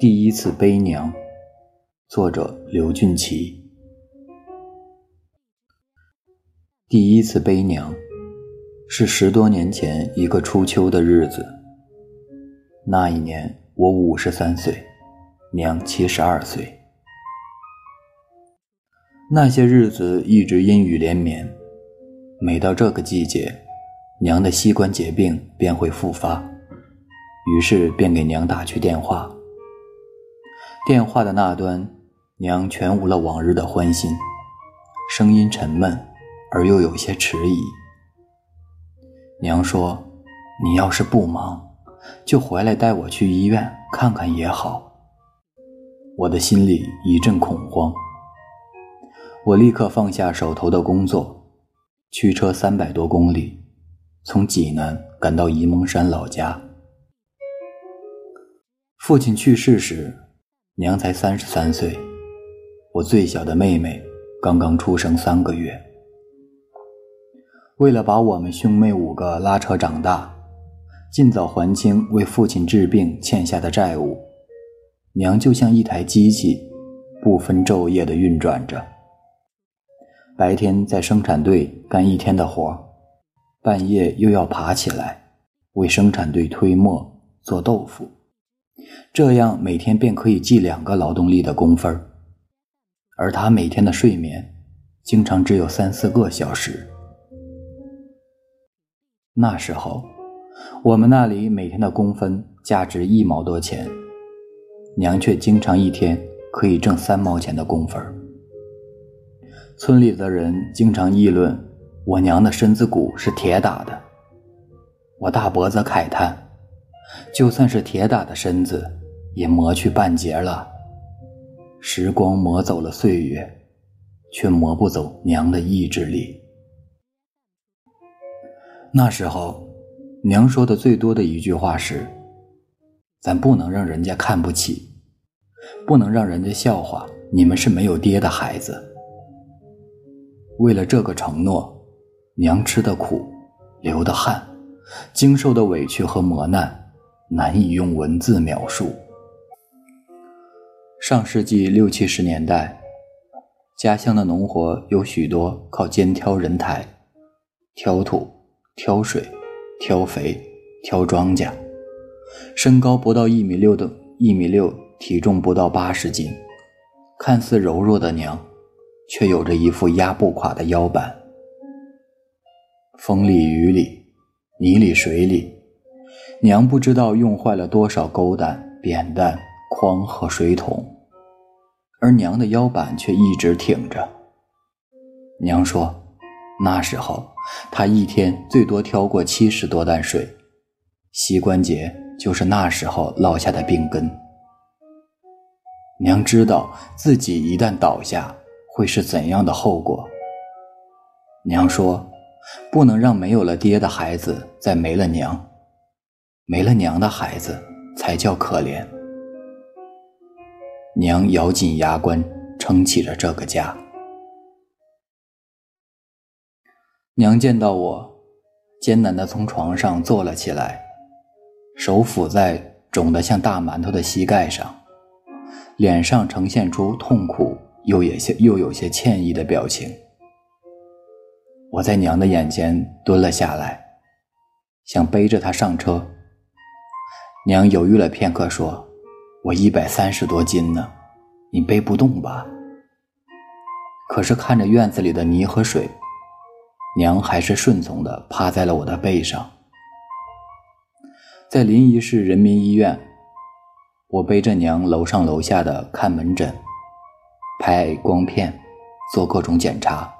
第一次悲娘，作者刘俊奇。第一次悲娘，是十多年前一个初秋的日子。那一年我五十三岁，娘七十二岁。那些日子一直阴雨连绵，每到这个季节，娘的膝关节病便会复发，于是便给娘打去电话。电话的那端，娘全无了往日的欢心，声音沉闷而又有些迟疑。娘说：“你要是不忙，就回来带我去医院看看也好。”我的心里一阵恐慌，我立刻放下手头的工作，驱车三百多公里，从济南赶到沂蒙山老家。父亲去世时。娘才三十三岁，我最小的妹妹刚刚出生三个月。为了把我们兄妹五个拉扯长大，尽早还清为父亲治病欠下的债务，娘就像一台机器，不分昼夜地运转着。白天在生产队干一天的活，半夜又要爬起来为生产队推磨做豆腐。这样每天便可以记两个劳动力的工分而他每天的睡眠经常只有三四个小时。那时候，我们那里每天的工分价值一毛多钱，娘却经常一天可以挣三毛钱的工分村里的人经常议论我娘的身子骨是铁打的，我大伯则慨叹。就算是铁打的身子，也磨去半截了。时光磨走了岁月，却磨不走娘的意志力。那时候，娘说的最多的一句话是：“咱不能让人家看不起，不能让人家笑话你们是没有爹的孩子。”为了这个承诺，娘吃的苦，流的汗，经受的委屈和磨难。难以用文字描述。上世纪六七十年代，家乡的农活有许多靠肩挑人抬，挑土、挑水、挑肥、挑庄稼。身高不到一米六的一米六，体重不到八十斤，看似柔弱的娘，却有着一副压不垮的腰板。风里雨里，泥里水里。娘不知道用坏了多少钩担、扁担、筐和水桶，而娘的腰板却一直挺着。娘说，那时候她一天最多挑过七十多担水，膝关节就是那时候落下的病根。娘知道自己一旦倒下会是怎样的后果。娘说，不能让没有了爹的孩子再没了娘。没了娘的孩子才叫可怜。娘咬紧牙关撑起了这个家。娘见到我，艰难地从床上坐了起来，手抚在肿得像大馒头的膝盖上，脸上呈现出痛苦又有些又有些歉意的表情。我在娘的眼前蹲了下来，想背着她上车。娘犹豫了片刻，说：“我一百三十多斤呢，你背不动吧？”可是看着院子里的泥和水，娘还是顺从的趴在了我的背上。在临沂市人民医院，我背着娘楼上楼下的看门诊、拍光片、做各种检查，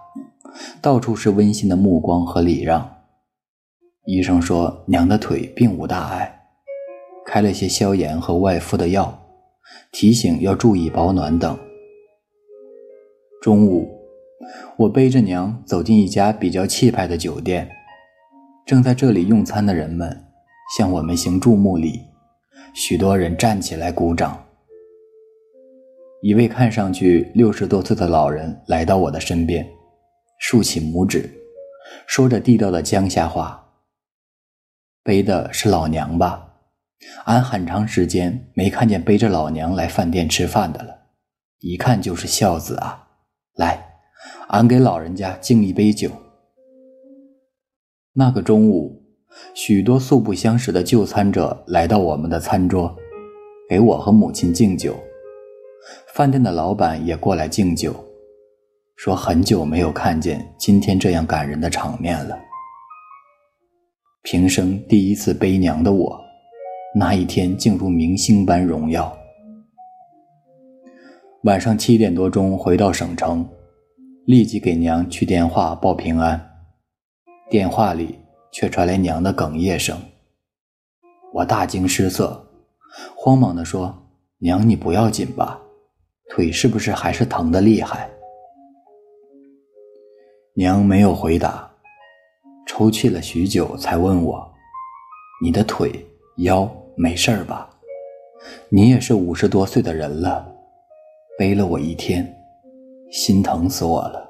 到处是温馨的目光和礼让。医生说，娘的腿并无大碍。开了些消炎和外敷的药，提醒要注意保暖等。中午，我背着娘走进一家比较气派的酒店，正在这里用餐的人们向我们行注目礼，许多人站起来鼓掌。一位看上去六十多岁的老人来到我的身边，竖起拇指，说着地道的江夏话：“背的是老娘吧？”俺很长时间没看见背着老娘来饭店吃饭的了，一看就是孝子啊！来，俺给老人家敬一杯酒。那个中午，许多素不相识的就餐者来到我们的餐桌，给我和母亲敬酒。饭店的老板也过来敬酒，说很久没有看见今天这样感人的场面了。平生第一次背娘的我。那一天竟如明星般荣耀。晚上七点多钟回到省城，立即给娘去电话报平安。电话里却传来娘的哽咽声，我大惊失色，慌忙地说：“娘，你不要紧吧？腿是不是还是疼得厉害？”娘没有回答，抽泣了许久，才问我：“你的腿腰？”没事儿吧？你也是五十多岁的人了，背了我一天，心疼死我了。